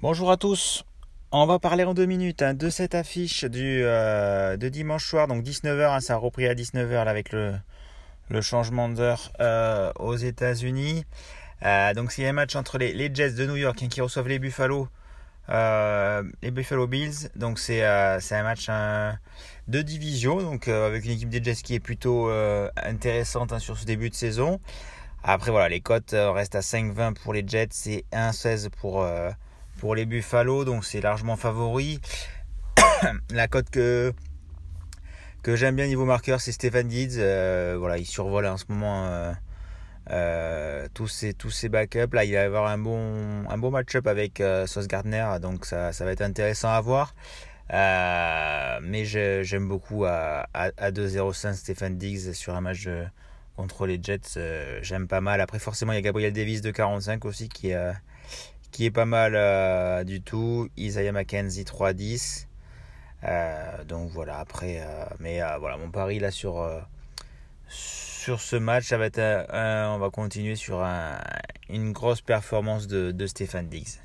Bonjour à tous. On va parler en deux minutes hein, de cette affiche du, euh, de dimanche soir, donc 19h, hein, ça a repris à 19h avec le, le changement d'heure euh, aux États-Unis. Euh, donc c'est un match entre les, les, Jets de New York hein, qui reçoivent les Buffalo, les Buffalo Bills. Donc c'est un match de division, donc avec une équipe des Jets qui est plutôt intéressante sur ce début de saison. Après voilà, les cotes restent à 5,20 pour les Jets et 1,16 pour pour les Buffalo, donc c'est largement favori. la cote que, que j'aime bien niveau marqueur, c'est Stéphane Dietz. Euh, voilà, il survole en ce moment euh, euh, tous, ses, tous ses backups. Là, il va y avoir un bon, un bon match-up avec Sauce Gardner, donc ça, ça va être intéressant à voir. mais j'aime beaucoup à, à, à 2-0-5 Stéphane Diggs sur un match contre les Jets. j'aime pas mal. Après, forcément, il y a Gabriel Davis de 45 aussi qui, qui est pas mal euh, du tout. Isaiah McKenzie 3-10. Euh, donc voilà, après, euh, mais voilà, mon pari là sur ce match, on va continuer sur une grosse performance de, de Stéphane Diggs.